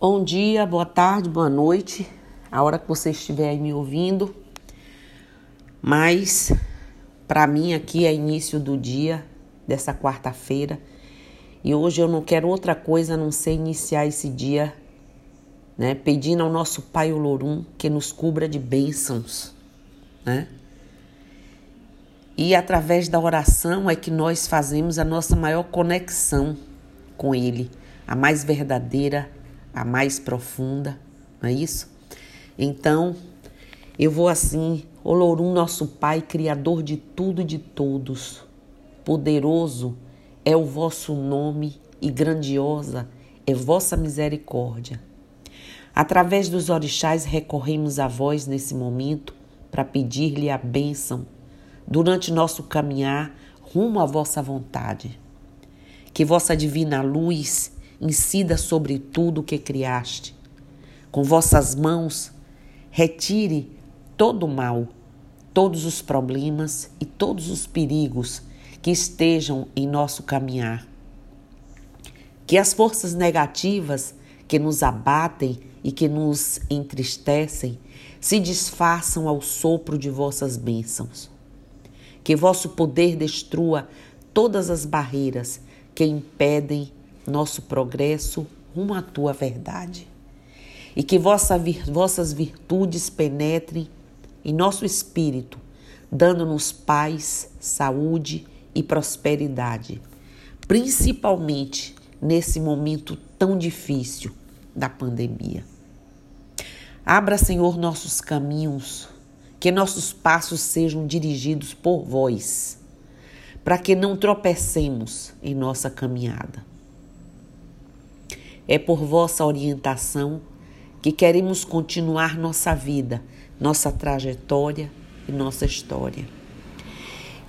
Bom dia, boa tarde, boa noite, a hora que você estiver aí me ouvindo. Mas para mim aqui é início do dia dessa quarta-feira e hoje eu não quero outra coisa a não ser iniciar esse dia, né, pedindo ao nosso Pai Olorum que nos cubra de bênçãos, né? E através da oração é que nós fazemos a nossa maior conexão com Ele, a mais verdadeira a mais profunda, não é isso? Então, eu vou assim, Olorum, nosso Pai, Criador de tudo e de todos, poderoso é o vosso nome e grandiosa é vossa misericórdia. Através dos orixás recorremos a vós nesse momento para pedir-lhe a bênção durante nosso caminhar rumo à vossa vontade. Que vossa divina luz incida sobre tudo o que criaste. Com vossas mãos, retire todo o mal, todos os problemas e todos os perigos que estejam em nosso caminhar. Que as forças negativas que nos abatem e que nos entristecem se desfaçam ao sopro de vossas bênçãos. Que vosso poder destrua todas as barreiras que impedem nosso progresso rumo à tua verdade. E que vossa, vossas virtudes penetrem em nosso espírito, dando-nos paz, saúde e prosperidade, principalmente nesse momento tão difícil da pandemia. Abra, Senhor, nossos caminhos, que nossos passos sejam dirigidos por vós, para que não tropecemos em nossa caminhada. É por vossa orientação que queremos continuar nossa vida, nossa trajetória e nossa história.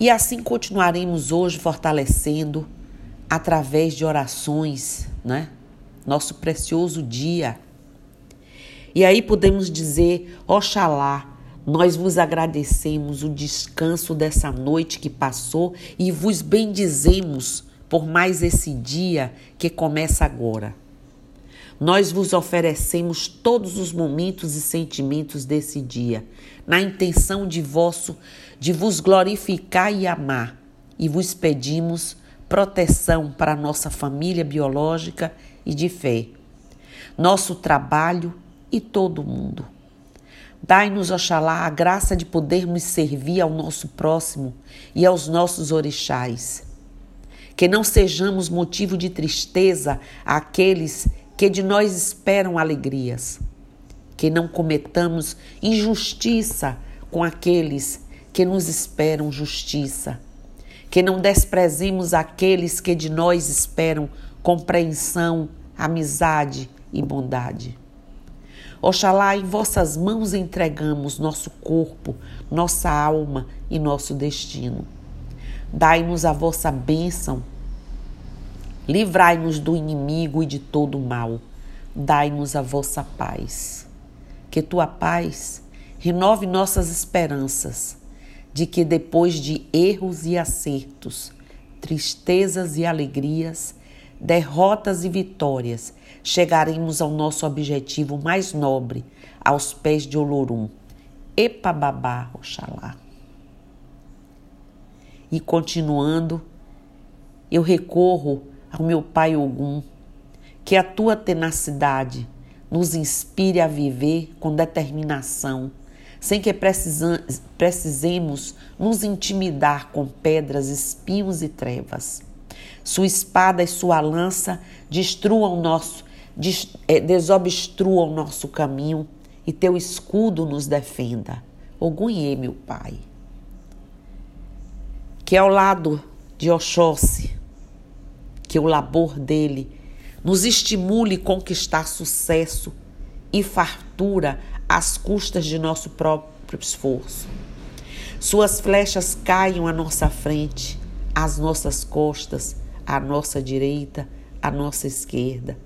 E assim continuaremos hoje fortalecendo através de orações, né? Nosso precioso dia. E aí podemos dizer, Oxalá, nós vos agradecemos o descanso dessa noite que passou e vos bendizemos por mais esse dia que começa agora. Nós vos oferecemos todos os momentos e sentimentos desse dia, na intenção de vosso de vos glorificar e amar, e vos pedimos proteção para nossa família biológica e de fé, nosso trabalho e todo mundo. Dai-nos, Oxalá, a graça de podermos servir ao nosso próximo e aos nossos orixás. Que não sejamos motivo de tristeza àqueles que de nós esperam alegrias, que não cometamos injustiça com aqueles que nos esperam justiça, que não desprezemos aqueles que de nós esperam compreensão, amizade e bondade. Oxalá em vossas mãos entregamos nosso corpo, nossa alma e nosso destino. Dai-nos a vossa bênção Livrai-nos do inimigo e de todo mal. Dai-nos a vossa paz. Que tua paz renove nossas esperanças de que depois de erros e acertos, tristezas e alegrias, derrotas e vitórias, chegaremos ao nosso objetivo mais nobre, aos pés de Olorum. Epa babá, Oxalá. E continuando, eu recorro ao meu Pai Ogum, que a tua tenacidade nos inspire a viver com determinação, sem que precisemos nos intimidar com pedras, espinhos e trevas. Sua espada e sua lança destruam nosso, é, desobstruam nosso caminho e teu escudo nos defenda. Ogunhê, meu Pai. Que ao lado de Oxóssi, que o labor dele nos estimule a conquistar sucesso e fartura às custas de nosso próprio esforço. Suas flechas caiam à nossa frente, às nossas costas, à nossa direita, à nossa esquerda,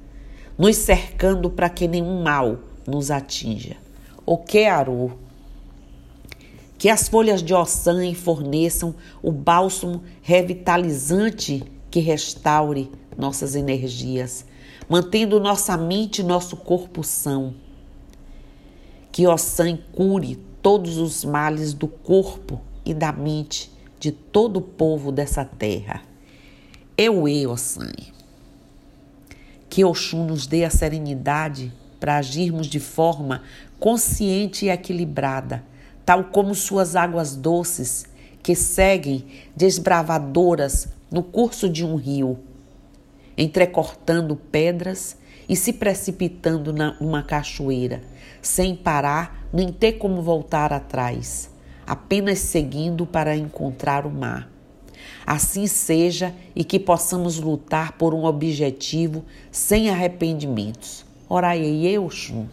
nos cercando para que nenhum mal nos atinja. O que arou? Que as folhas de ossan forneçam o bálsamo revitalizante que restaure nossas energias, mantendo nossa mente e nosso corpo são. Que Ossan cure todos os males do corpo e da mente de todo o povo dessa terra. Eu, eu, Ossan. Que Oxum nos dê a serenidade para agirmos de forma consciente e equilibrada, tal como suas águas doces que seguem desbravadoras no curso de um rio, entrecortando pedras e se precipitando numa cachoeira, sem parar nem ter como voltar atrás, apenas seguindo para encontrar o mar. Assim seja e que possamos lutar por um objetivo sem arrependimentos. Orai Oxum.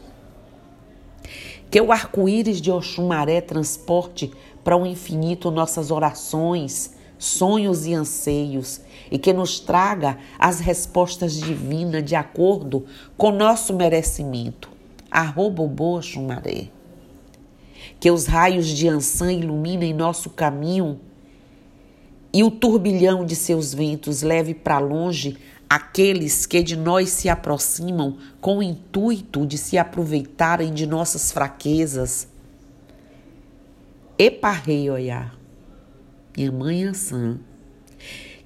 Que o arco-íris de Oxumaré transporte para o infinito nossas orações, sonhos e anseios e que nos traga as respostas divinas de acordo com nosso merecimento. Arroba o Oxumaré. Que os raios de Ansan iluminem nosso caminho e o turbilhão de seus ventos leve para longe aqueles que de nós se aproximam com o intuito de se aproveitarem de nossas fraquezas. Eparrei olhar, minha mãe Ansã,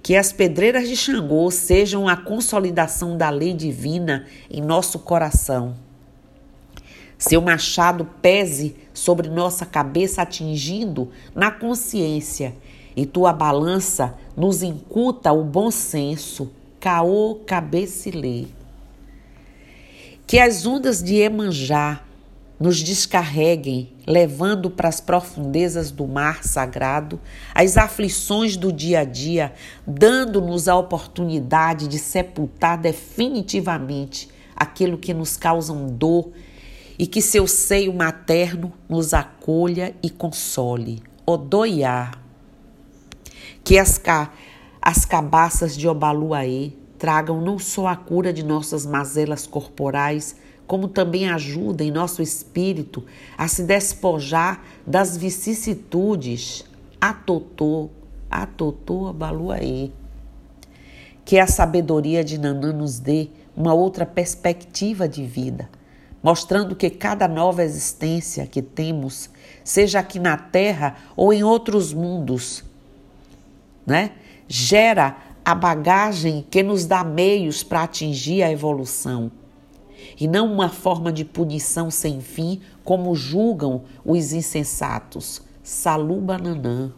que as pedreiras de Xangô sejam a consolidação da lei divina em nosso coração. Seu machado pese sobre nossa cabeça, atingindo na consciência, e tua balança nos incuta o bom senso Caô Cabecilê. Que as ondas de Emanjá nos descarreguem, levando para as profundezas do mar sagrado as aflições do dia a dia, dando-nos a oportunidade de sepultar definitivamente aquilo que nos causam dor e que seu seio materno nos acolha e console. Odoiá. Que as, as cabaças de Obaluaê tragam não só a cura de nossas mazelas corporais, como também ajudem nosso espírito a se despojar das vicissitudes. Atotô, atotô, Abaluaê. Que a sabedoria de Nanã nos dê uma outra perspectiva de vida, mostrando que cada nova existência que temos, seja aqui na Terra ou em outros mundos, né? gera a bagagem que nos dá meios para atingir a evolução. E não uma forma de punição sem fim, como julgam os insensatos. Saluba Nanã.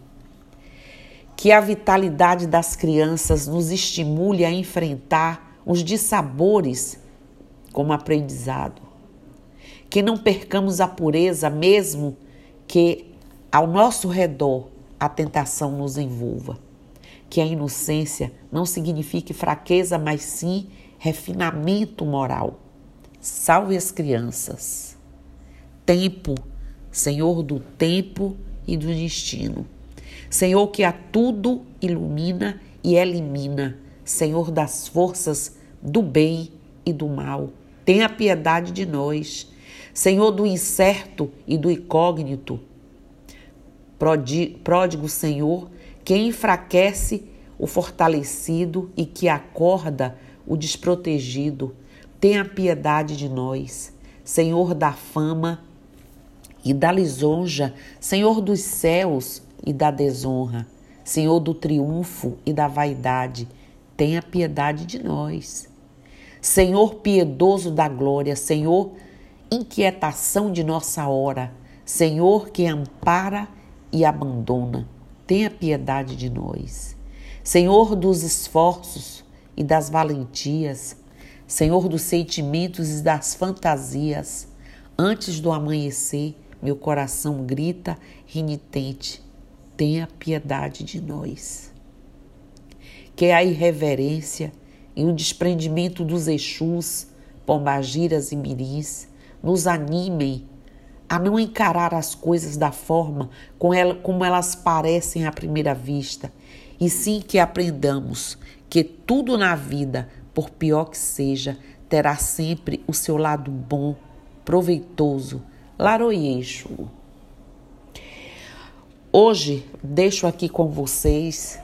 Que a vitalidade das crianças nos estimule a enfrentar os dissabores como aprendizado. Que não percamos a pureza, mesmo que ao nosso redor a tentação nos envolva. Que a inocência não signifique fraqueza, mas sim refinamento moral. Salve as crianças. Tempo, Senhor do tempo e do destino. Senhor que a tudo ilumina e elimina. Senhor das forças do bem e do mal. Tenha piedade de nós. Senhor do incerto e do incógnito. Pródigo Senhor, que enfraquece o fortalecido e que acorda o desprotegido. Tenha piedade de nós, Senhor da fama e da lisonja, Senhor dos céus e da desonra, Senhor do triunfo e da vaidade. Tenha piedade de nós. Senhor piedoso da glória, Senhor inquietação de nossa hora, Senhor que ampara e abandona, tenha piedade de nós. Senhor dos esforços e das valentias, Senhor dos sentimentos e das fantasias, antes do amanhecer, meu coração grita renitente: tenha piedade de nós. Que a irreverência e o desprendimento dos Exus, pombagiras e mirins nos animem a não encarar as coisas da forma como elas parecem à primeira vista, e sim que aprendamos que tudo na vida, por pior que seja, terá sempre o seu lado bom, proveitoso. Laroyeixo. Hoje deixo aqui com vocês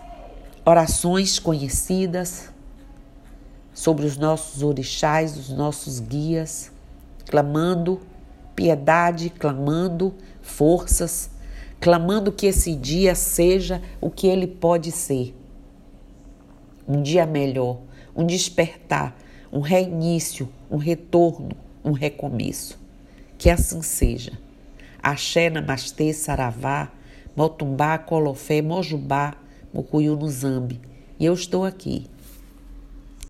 orações conhecidas, sobre os nossos orixás, os nossos guias, clamando piedade, clamando forças, clamando que esse dia seja o que ele pode ser. Um dia melhor, um despertar, um reinício, um retorno, um recomeço. Que assim seja. Axé, Namastê, Saravá, Motumbá, Colofé, Mojubá, Mucuyu no Zambi. E eu estou aqui